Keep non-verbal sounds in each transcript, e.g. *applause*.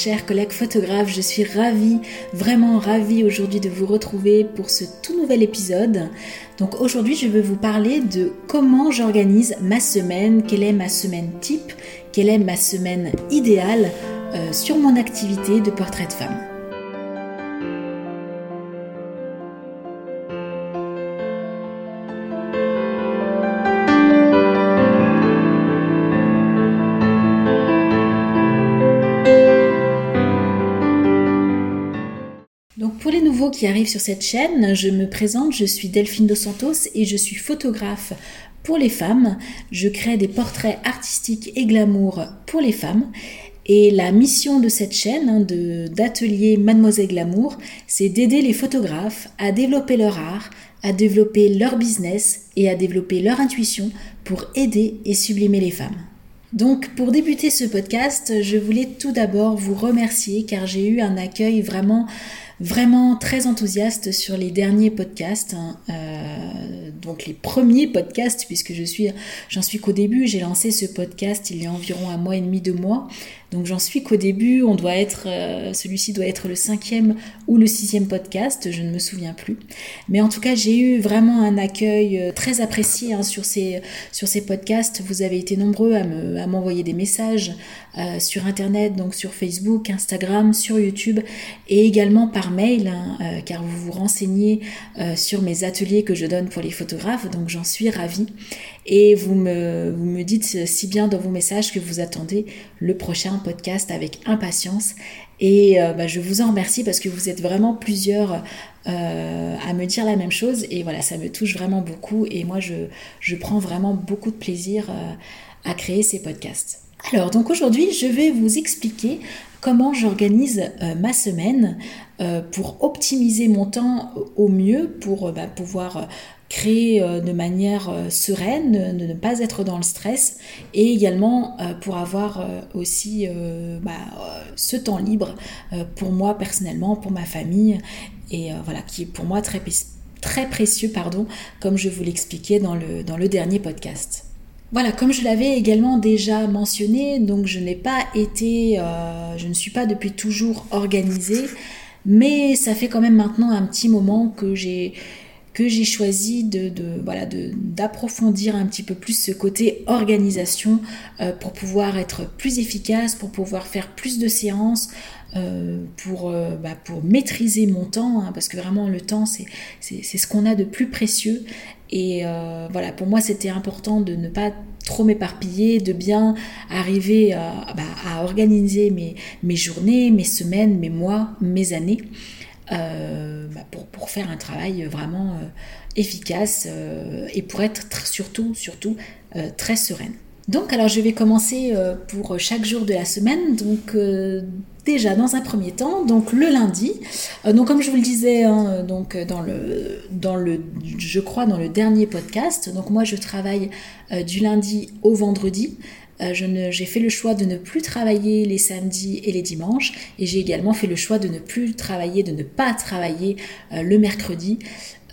chers collègues photographes. Je suis ravie, vraiment ravie aujourd'hui de vous retrouver pour ce tout nouvel épisode. Donc aujourd'hui, je vais vous parler de comment j'organise ma semaine, quelle est ma semaine type, quelle est ma semaine idéale euh, sur mon activité de portrait de femme. Qui arrivent sur cette chaîne, je me présente, je suis Delphine Dos Santos et je suis photographe pour les femmes. Je crée des portraits artistiques et glamour pour les femmes. Et la mission de cette chaîne, hein, d'atelier Mademoiselle Glamour, c'est d'aider les photographes à développer leur art, à développer leur business et à développer leur intuition pour aider et sublimer les femmes. Donc pour débuter ce podcast, je voulais tout d'abord vous remercier car j'ai eu un accueil vraiment vraiment très enthousiaste sur les derniers podcasts, hein, euh, donc les premiers podcasts, puisque je suis, j'en suis qu'au début. J'ai lancé ce podcast il y a environ un mois et demi, deux mois. Donc j'en suis qu'au début. On doit être, euh, celui-ci doit être le cinquième ou le sixième podcast, je ne me souviens plus. Mais en tout cas, j'ai eu vraiment un accueil euh, très apprécié hein, sur ces sur ces podcasts. Vous avez été nombreux à me à m'envoyer des messages sur internet, donc sur Facebook, Instagram, sur YouTube et également par mail, hein, euh, car vous vous renseignez euh, sur mes ateliers que je donne pour les photographes, donc j'en suis ravie. Et vous me, vous me dites si bien dans vos messages que vous attendez le prochain podcast avec impatience. Et euh, bah, je vous en remercie parce que vous êtes vraiment plusieurs à me dire la même chose. Et voilà, ça me touche vraiment beaucoup. Et moi, je, je prends vraiment beaucoup de plaisir à créer ces podcasts. Alors, donc aujourd'hui, je vais vous expliquer comment j'organise euh, ma semaine euh, pour optimiser mon temps au mieux, pour euh, bah, pouvoir créer de manière sereine, ne pas être dans le stress et également pour avoir aussi bah, ce temps libre pour moi personnellement, pour ma famille et voilà qui est pour moi très, très précieux pardon, comme je vous l'expliquais dans le, dans le dernier podcast. Voilà, comme je l'avais également déjà mentionné, donc je n'ai pas été, euh, je ne suis pas depuis toujours organisée, mais ça fait quand même maintenant un petit moment que j'ai que j'ai choisi de, voilà d'approfondir un petit peu plus ce côté organisation euh, pour pouvoir être plus efficace, pour pouvoir faire plus de séances, euh, pour, bah, pour maîtriser mon temps, hein, parce que vraiment le temps c'est ce qu'on a de plus précieux. Et euh, voilà, pour moi, c'était important de ne pas trop m'éparpiller, de bien arriver à, bah, organiser mes, journées, mes semaines, mes mois, mes années, euh, bah, pour, faire un travail vraiment euh, efficace et pour être surtout, surtout très sereine. Donc, alors je vais commencer pour chaque jour de la semaine. Donc, déjà dans un premier temps, donc le lundi. Euh, donc comme je vous le disais, hein, donc dans le, dans le, je crois dans le dernier podcast. Donc moi je travaille euh, du lundi au vendredi. Euh, j'ai fait le choix de ne plus travailler les samedis et les dimanches et j'ai également fait le choix de ne plus travailler, de ne pas travailler le mercredi.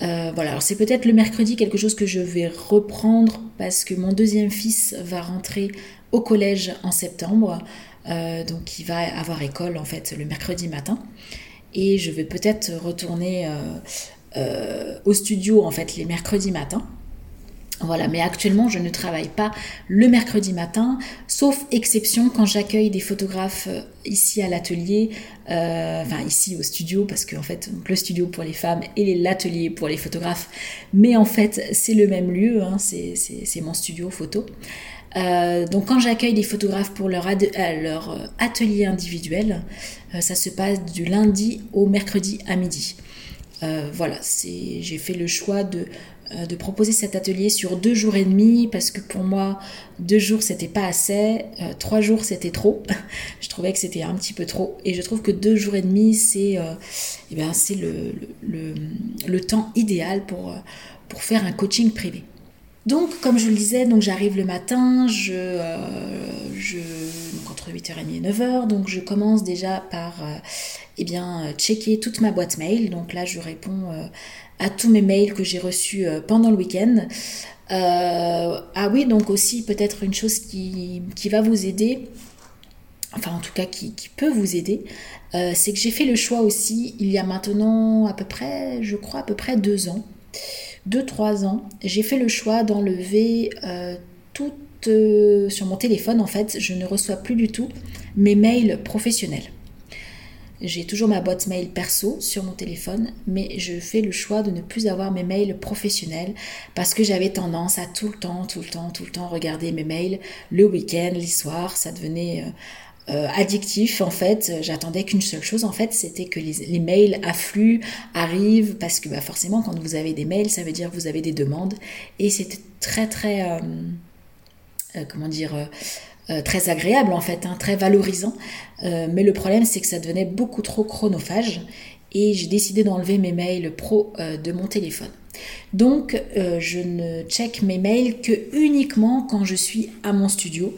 voilà, alors c'est peut-être le mercredi quelque chose que je vais reprendre parce que mon deuxième fils va rentrer au collège en septembre. Euh, donc il va avoir école en fait le mercredi matin. Et je vais peut-être retourner euh, euh, au studio en fait les mercredis matins. Voilà, mais actuellement je ne travaille pas le mercredi matin, sauf exception quand j'accueille des photographes ici à l'atelier, enfin ici au studio, parce que en fait le studio pour les femmes et l'atelier pour les photographes, mais en fait c'est le même lieu, hein, c'est mon studio photo. Euh, donc quand j'accueille des photographes pour leur, euh, euh, atelier individuel, ça se passe du lundi au mercredi à midi. voilà, j'ai fait le choix de, proposer cet atelier sur deux jours et demi parce que pour moi, deux jours c'était pas assez, trois jours c'était trop. *laughs* je trouvais que c'était un petit peu trop et je trouve que deux jours et demi c'est eh le, temps idéal pour faire un coaching privé. Donc, comme je le disais, donc j'arrive le matin, je, euh, je entre 8h30 et 9h, donc je commence déjà par euh, eh bien, checker toute ma boîte mail. Donc là, je réponds euh, à tous mes mails que j'ai reçus pendant le week-end. ah oui, donc aussi peut-être une chose qui, qui va vous aider, enfin en tout cas qui, peut vous aider, c'est que j'ai fait le choix aussi, il y a maintenant à peu près, je crois à peu près deux ans, deux, trois ans, j'ai fait le choix d'enlever euh, tout euh, sur mon téléphone, en fait, je ne reçois plus du tout mes mails professionnels. J'ai toujours ma boîte mail perso sur mon téléphone, mais je fais le choix de ne plus avoir mes mails professionnels parce que j'avais tendance à tout le temps, tout le temps, tout le temps regarder mes mails le week-end, les soirs. Ça devenait euh, euh, addictif en fait. J'attendais qu'une seule chose en fait, c'était que les, mails affluent, arrivent parce que bah, forcément quand vous avez des mails, ça veut dire que vous avez des demandes et c'était très très euh, comment dire euh, très agréable en fait, hein, très valorisant. Euh, mais le problème c'est que ça devenait beaucoup trop chronophage et j'ai décidé d'enlever mes mails pro euh, de mon téléphone. Donc je ne check mes mails que uniquement quand je suis à mon studio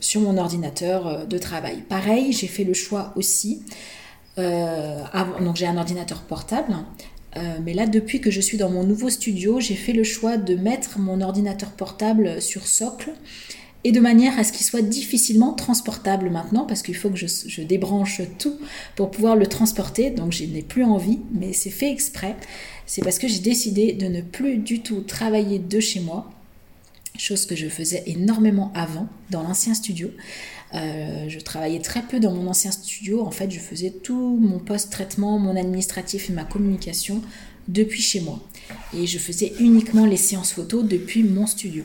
sur mon ordinateur de travail. Pareil, j'ai fait le choix aussi. donc j'ai un ordinateur portable. mais là, depuis que je suis dans mon nouveau studio, j'ai fait le choix de mettre mon ordinateur portable sur socle et de manière à ce qu'il soit difficilement transportable maintenant, parce qu'il faut que je, débranche tout pour pouvoir le transporter, donc je n'ai plus envie, mais c'est fait exprès. C'est parce que j'ai décidé de ne plus du tout travailler de chez moi, chose que je faisais énormément avant dans l'ancien studio. Euh, je travaillais très peu dans mon ancien studio, en fait je faisais tout mon post-traitement, mon administratif et ma communication depuis chez moi. Et je faisais uniquement les séances photos depuis mon studio.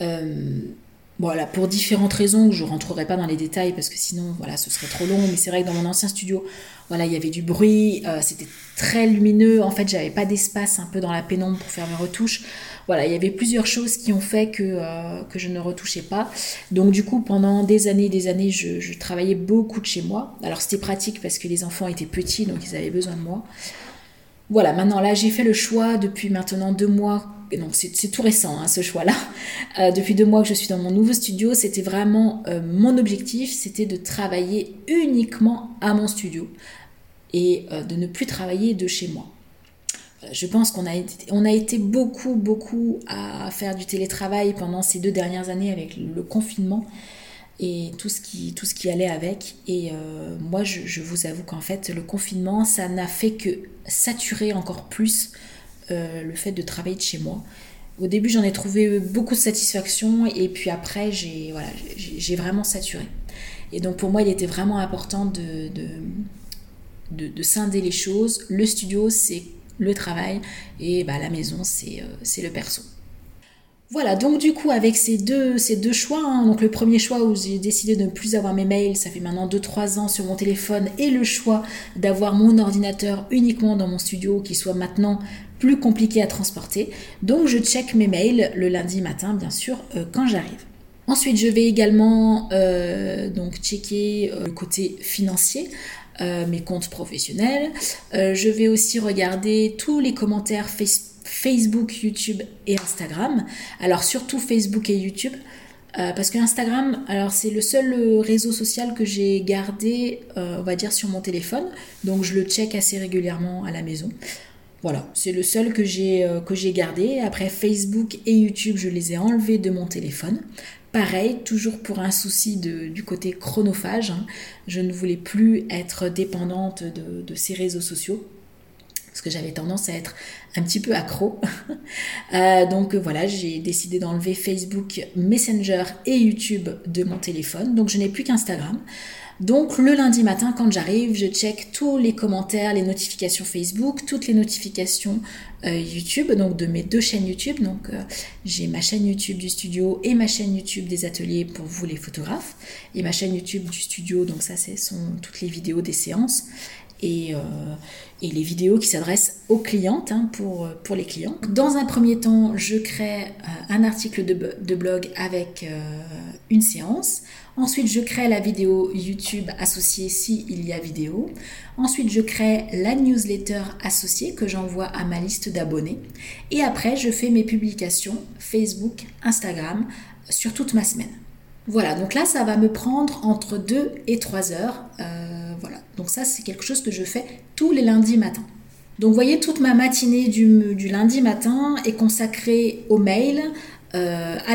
Euh, voilà, pour différentes raisons, je ne rentrerai pas dans les détails parce que sinon, voilà, ce serait trop long. Mais c'est vrai que dans mon ancien studio, voilà, il y avait du bruit, euh, c'était très lumineux. En fait, j'avais pas d'espace un peu dans la pénombre pour faire mes retouches. Voilà, il y avait plusieurs choses qui ont fait que, euh, que je ne retouchais pas. Donc, du coup, pendant des années et des années, je, travaillais beaucoup de chez moi. Alors, c'était pratique parce que les enfants étaient petits, donc ils avaient besoin de moi. Voilà, maintenant là, j'ai fait le choix depuis maintenant deux mois donc c'est tout récent hein, ce choix-là. Euh, depuis deux mois que je suis dans mon nouveau studio, c'était vraiment euh, mon objectif, c'était de travailler uniquement à mon studio et de ne plus travailler de chez moi. Je pense qu'on a été, on a été beaucoup, beaucoup à faire du télétravail pendant ces deux dernières années avec le confinement et tout ce qui, tout ce qui allait avec. Et moi, je, je, vous avoue qu'en fait, le confinement, ça n'a fait que saturer encore plus euh, le fait de travailler de chez moi. Au début, j'en ai trouvé beaucoup de satisfaction et puis après, j'ai voilà, vraiment saturé. Et donc pour moi, il était vraiment important de, de, de, scinder les choses. Le studio, c'est le travail et bah, la maison, c'est euh, le perso. Voilà, donc du coup, avec ces deux, ces deux choix, hein, donc le premier choix où j'ai décidé de ne plus avoir mes mails, ça fait maintenant 2-3 ans sur mon téléphone, et le choix d'avoir mon ordinateur uniquement dans mon studio, qui soit maintenant plus compliqué à transporter. Donc je check mes mails le lundi matin, bien sûr, euh, quand j'arrive. Ensuite, je vais également euh, donc checker le côté financier. Mes comptes professionnels. je vais aussi regarder tous les commentaires Facebook YouTube et Instagram. Alors surtout Facebook et YouTube. Euh, parce que Instagram, alors c'est le seul euh, réseau social que j'ai gardé, euh, on va dire, sur mon téléphone. Donc je le check assez régulièrement à la maison. Voilà, c'est le seul que j'ai que j'ai gardé. Après Facebook et YouTube, je les ai enlevés de mon téléphone. Pareil, toujours pour un souci du côté chronophage. Hein. Je ne voulais plus être dépendante de, ces réseaux sociaux parce que j'avais tendance à être un petit peu accro. *laughs* Euh, donc voilà, j'ai décidé d'enlever Facebook, Messenger et YouTube de mon téléphone. Donc je n'ai plus qu'Instagram. Donc le lundi matin, quand j'arrive, je check tous les commentaires, les notifications Facebook, toutes les notifications euh, YouTube, donc de mes deux chaînes YouTube. Donc euh, j'ai ma chaîne YouTube du studio et ma chaîne YouTube des ateliers pour vous les photographes. Et ma chaîne YouTube du studio, donc ça, ce sont toutes les vidéos des séances. Et, et les vidéos qui s'adressent aux clientes, hein, pour, pour les clients. Dans un premier temps, je crée euh, un article de, de blog avec euh, une séance. Ensuite, je crée la vidéo YouTube associée s'il y a vidéo. Ensuite, je crée la newsletter associée que j'envoie à ma liste d'abonnés. Et après, je fais mes publications Facebook, Instagram sur toute ma semaine. Voilà, donc là, ça va me prendre entre 2 et 3 heures. Euh, voilà, donc ça, c'est quelque chose que je fais tous les lundis matins. Donc, vous voyez, toute ma matinée du, lundi matin est consacrée aux mails, euh, à.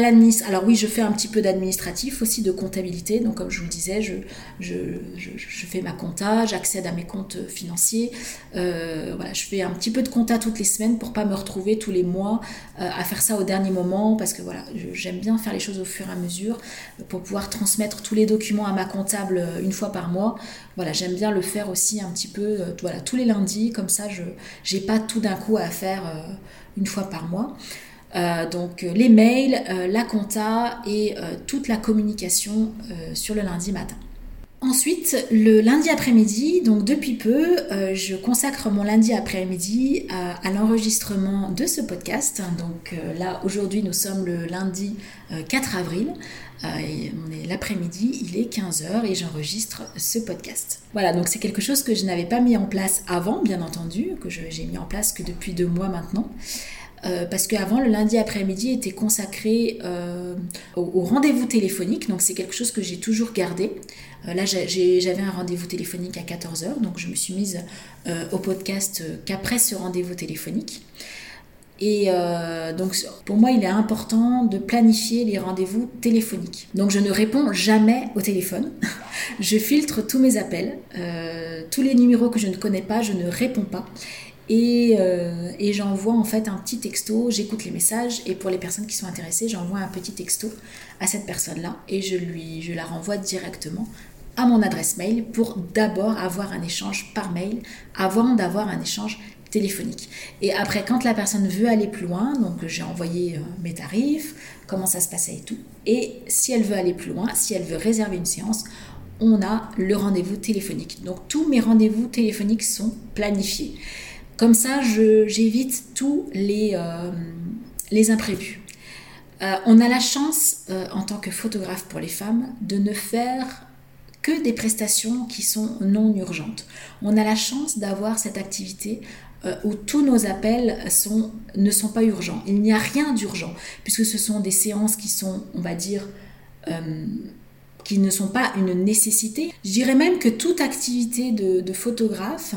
Alors oui, je fais un petit peu d'administratif aussi, de comptabilité. Donc comme je vous le disais, je, je, je, fais ma compta, j'accède à mes comptes financiers. Euh, voilà, je fais un petit peu de compta toutes les semaines pour pas me retrouver tous les mois euh, à faire ça au dernier moment parce que voilà, j'aime bien faire les choses au fur et à mesure pour pouvoir transmettre tous les documents à ma comptable une fois par mois. Voilà, j'aime bien le faire aussi un petit peu voilà, tous les lundis, comme ça je n'ai pas tout d'un coup à faire une fois par mois. Euh, donc euh, les mails, euh, la compta et toute la communication sur le lundi matin. Ensuite, le lundi après-midi, donc depuis peu, je consacre mon lundi après-midi à, l'enregistrement de ce podcast. Donc là, aujourd'hui, nous sommes le lundi 4 avril. Et on est l'après-midi, il est 15h et j'enregistre ce podcast. Voilà, donc c'est quelque chose que je n'avais pas mis en place avant, bien entendu, que j'ai mis en place que depuis deux mois maintenant. Euh, parce qu'avant, le lundi après-midi était consacré euh, au, rendez-vous téléphonique, donc c'est quelque chose que j'ai toujours gardé. Euh, là, j'avais un rendez-vous téléphonique à 14h, donc je me suis mise au podcast qu'après ce rendez-vous téléphonique. Et donc, pour moi, il est important de planifier les rendez-vous téléphoniques. Donc, je ne réponds jamais au téléphone. *laughs* je filtre tous mes appels. tous les numéros que je ne connais pas, je ne réponds pas. Euh, et, j'envoie en fait un petit texto, j'écoute les messages et pour les personnes qui sont intéressées, j'envoie un petit texto à cette personne-là et je, lui, je la renvoie directement à mon adresse mail pour d'abord avoir un échange par mail avant d'avoir un échange téléphonique. Et après, quand la personne veut aller plus loin, donc j'ai envoyé euh, mes tarifs, comment ça se passait et tout. Et si elle veut aller plus loin, si elle veut réserver une séance, on a le rendez-vous téléphonique. Donc tous mes rendez-vous téléphoniques sont planifiés. Comme ça, j'évite tous les, euh, imprévus. Euh, on a la chance, euh, en tant que photographe pour les femmes, de ne faire que des prestations qui sont non urgentes. On a la chance d'avoir cette activité où tous nos appels ne sont pas urgents. Il n'y a rien d'urgent, puisque ce sont des séances qui sont, on va dire, qui ne sont pas une nécessité. Je dirais même que toute activité de photographe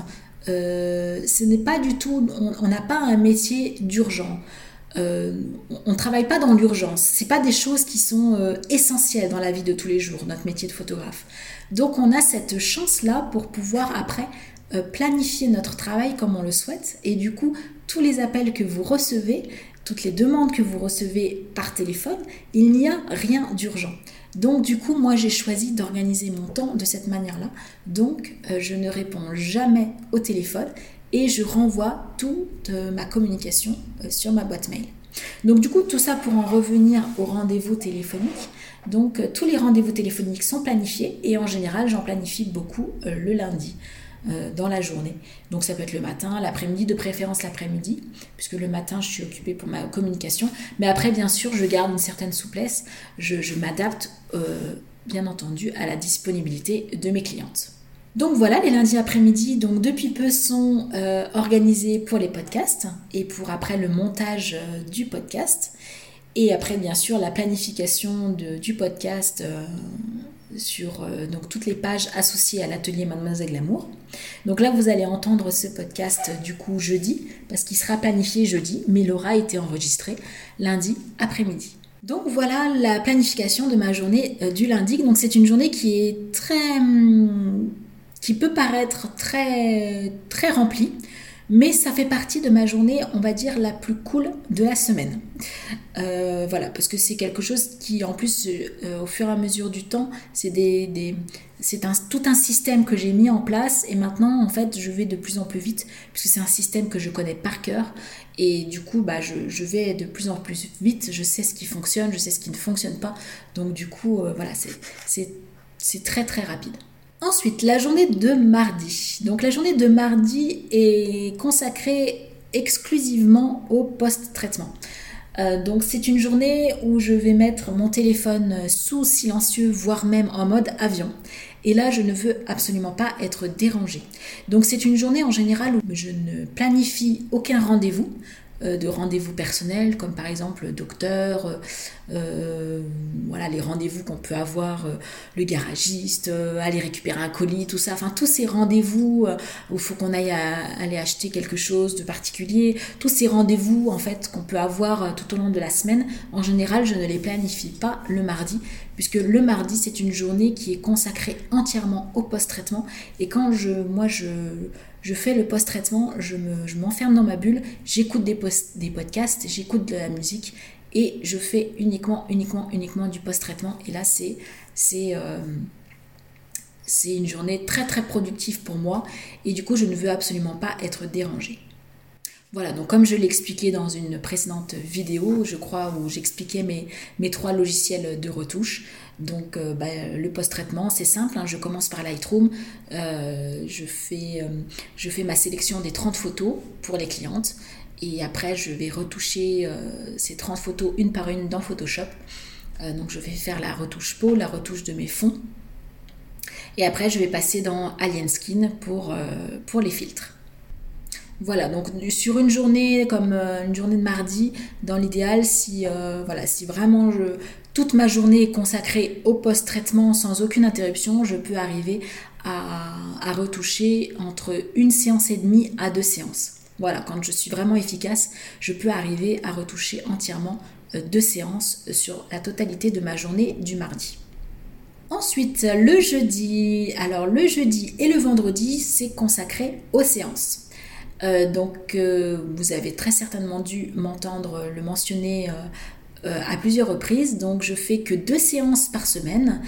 euh, ce n'est pas du tout, on n'a pas un métier d'urgent. Euh, on ne travaille pas dans l'urgence. C'est pas des choses qui sont euh, essentielles dans la vie de tous les jours, notre métier de photographe. Donc on a cette chance-là pour pouvoir après planifier notre travail comme on le souhaite. Et du coup, tous les appels que vous recevez, toutes les demandes que vous recevez par téléphone, il n'y a rien d'urgent. Donc du coup, moi j'ai choisi d'organiser mon temps de cette manière-là. Donc euh, je ne réponds jamais au téléphone et je renvoie toute euh, ma communication euh, sur ma boîte mail. Donc du coup, tout ça pour en revenir au rendez-vous téléphonique. Donc tous les rendez-vous téléphoniques sont planifiés et en général, j'en planifie beaucoup le lundi. Euh, dans la journée. Donc ça peut être le matin, l'après-midi, de préférence l'après-midi, puisque le matin je suis occupée pour ma communication. Mais après, bien sûr, je garde une certaine souplesse, je, m'adapte euh, bien entendu à la disponibilité de mes clientes. Donc voilà, les lundis après-midi, donc depuis peu sont euh, organisés pour les podcasts et pour après le montage du podcast. Et après, bien sûr, la planification du podcast sur euh, donc toutes les pages associées à l'atelier Mademoiselle Glamour. Donc là, vous allez entendre ce podcast du coup jeudi, parce qu'il sera planifié jeudi, mais il aura été enregistré lundi après-midi. Donc voilà la planification de ma journée euh, du lundi. Donc c'est une journée qui est très... Hum, qui peut paraître très, très remplie mais ça fait partie de ma journée, on va dire, la plus cool de la semaine. Euh, voilà, parce que c'est quelque chose qui, en plus, euh, au fur et à mesure du temps, c'est tout un système que j'ai mis en place et maintenant, en fait, je vais de plus en plus vite, puisque c'est un système que je connais par cœur et du coup, bah, je, je, vais de plus en plus vite, je sais ce qui fonctionne, je sais ce qui ne fonctionne pas, donc du coup, euh, voilà, c'est très très rapide. Ensuite, la journée de mardi. Donc la journée de mardi est consacrée exclusivement au post-traitement. Euh, donc c'est une journée où je vais mettre mon téléphone sous silencieux, voire même en mode avion. Et là, je ne veux absolument pas être dérangée. Donc c'est une journée en général où je ne planifie aucun rendez-vous. De rendez-vous personnels, comme par exemple docteur, voilà, les rendez-vous qu'on peut avoir, le garagiste, aller récupérer un colis, tout ça, enfin tous ces rendez-vous où il faut qu'on aille aller acheter quelque chose de particulier, tous ces rendez-vous en fait qu'on peut avoir tout au long de la semaine, en général je ne les planifie pas le mardi, puisque le mardi c'est une journée qui est consacrée entièrement au post-traitement, et quand je, moi je, je fais le post-traitement, je m'enferme dans ma bulle, j'écoute des, des podcasts, j'écoute de la musique, et je fais uniquement, uniquement, uniquement du post-traitement, et là euh, c'est une journée très très productive pour moi et du coup je ne veux absolument pas être dérangée. Voilà, donc comme je l'expliquais dans une précédente vidéo, je crois, où j'expliquais mes, trois logiciels de retouche. Donc euh, bah, le post-traitement, c'est simple, hein, je commence par Lightroom, euh, je, fais, euh, je fais ma sélection des 30 photos pour les clientes et après je vais retoucher ces 30 photos une par une dans Photoshop. donc je vais faire la retouche peau, la retouche de mes fonds et après je vais passer dans Alien Skin pour les filtres. Voilà, donc sur une journée comme euh, une journée de mardi, dans l'idéal, si, euh, vraiment toute ma journée est consacrée au post-traitement sans aucune interruption, je peux arriver à, à, retoucher entre une séance et demie à deux séances. Voilà, quand je suis vraiment efficace, je peux arriver à retoucher entièrement euh, deux séances sur la totalité de ma journée du mardi. Ensuite, le jeudi, alors le jeudi et le vendredi, c'est consacré aux séances. Euh, donc, euh, vous avez très certainement dû m'entendre le mentionner euh, à plusieurs reprises. Donc, je fais que deux séances par semaine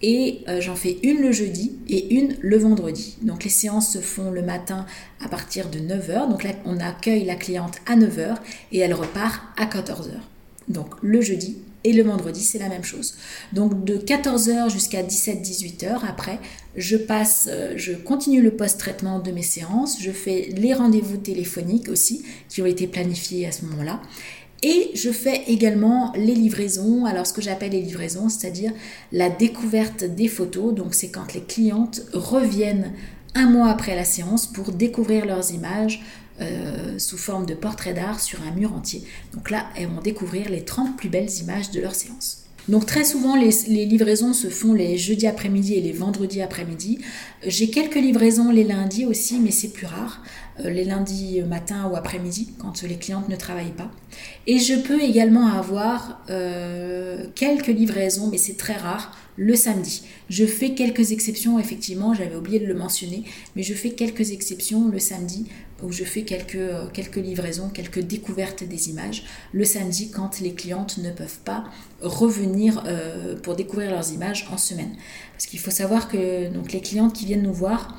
et j'en fais une le jeudi et une le vendredi. Donc, les séances se font le matin à partir de 9h. Donc, là, on accueille la cliente à 9h et elle repart à 14h. Donc, le jeudi et le vendredi, c'est la même chose. Donc de 14h jusqu'à 17-18h, après, je passe, euh, je continue le post-traitement de mes séances, je fais les rendez-vous téléphoniques aussi, qui ont été planifiés à ce moment-là. Et je fais également les livraisons, alors ce que j'appelle les livraisons, c'est-à-dire la découverte des photos. Donc c'est quand les clientes reviennent un mois après la séance pour découvrir leurs images, euh, sous forme de portrait d'art sur un mur entier. Donc là, elles vont découvrir les 30 plus belles images de leur séance. Donc très souvent, les, livraisons se font les jeudis après-midi et les vendredis après-midi. J'ai quelques livraisons les lundis aussi, mais c'est plus rare. Euh, les lundis matin ou après-midi, quand les clientes ne travaillent pas. Et je peux également avoir euh, quelques livraisons, mais c'est très rare, le samedi. Je fais quelques exceptions, effectivement, j'avais oublié de le mentionner, mais je fais quelques exceptions le samedi où je fais quelques, euh, livraisons, quelques découvertes des images le samedi quand les clientes ne peuvent pas revenir pour découvrir leurs images en semaine. Parce qu'il faut savoir que les clientes qui viennent nous voir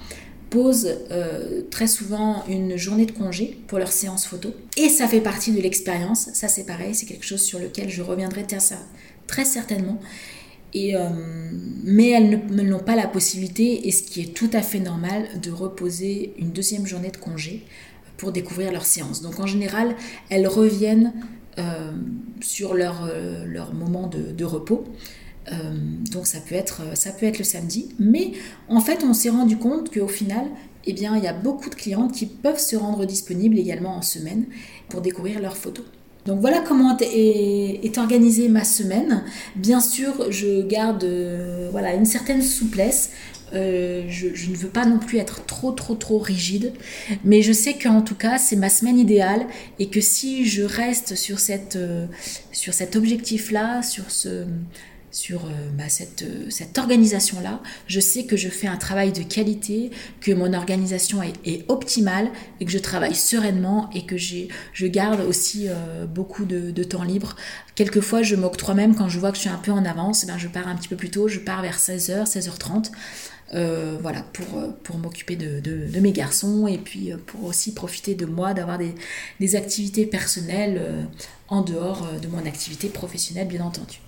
posent euh, très souvent une journée de congé pour leur séance photo. Et ça fait partie de l'expérience. Ça c'est pareil, c'est quelque chose sur lequel je reviendrai très certainement. Et, euh, mais elles n'ont pas la possibilité, et ce qui est tout à fait normal, de reposer une deuxième journée de congé pour découvrir leur séance. Donc en général, elles reviennent euh, sur leur, euh, leur moment de repos. Donc ça peut, être, ça peut être le samedi. Mais en fait, on s'est rendu compte qu'au final, eh bien, il y a beaucoup de clientes qui peuvent se rendre disponibles également en semaine pour découvrir leurs photos. Donc voilà comment est, organisée ma semaine. Bien sûr, je garde euh, voilà, une certaine souplesse. Euh, je, ne veux pas non plus être trop trop trop rigide, mais je sais qu'en tout cas c'est ma semaine idéale et que si je reste sur, cette, euh, sur cet objectif-là, sur ce, sur euh, bah, cette, euh, cette organisation-là. Je sais que je fais un travail de qualité, que mon organisation est, optimale et que je travaille sereinement et que je garde aussi euh, beaucoup de, temps libre. Quelquefois, je m'octroie même quand je vois que je suis un peu en avance, ben, je pars un petit peu plus tôt, je pars vers 16h, 16h30. voilà, pour, pour m'occuper de, de, mes garçons et puis pour aussi profiter de moi, d'avoir des, des, activités personnelles en dehors de mon activité professionnelle, bien entendu.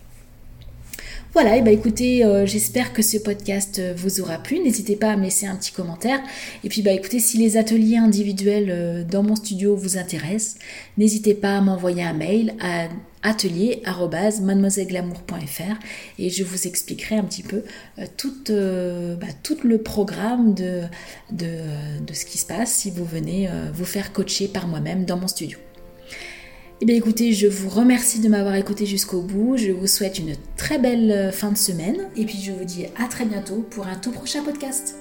Voilà, et bah écoutez, euh, j'espère que ce podcast euh, vous aura plu. N'hésitez pas à me laisser un petit commentaire. Et puis bah écoutez, si les ateliers individuels euh, dans mon studio vous intéressent, n'hésitez pas à m'envoyer un mail à atelier@mademoiselleglamour.fr et je vous expliquerai un petit peu tout, bah, tout le programme de, ce qui se passe si vous venez vous faire coacher par moi-même dans mon studio. Eh bien écoutez, je vous remercie de m'avoir écouté jusqu'au bout. Je vous souhaite une très belle fin de semaine. Et puis je vous dis à très bientôt pour un tout prochain podcast.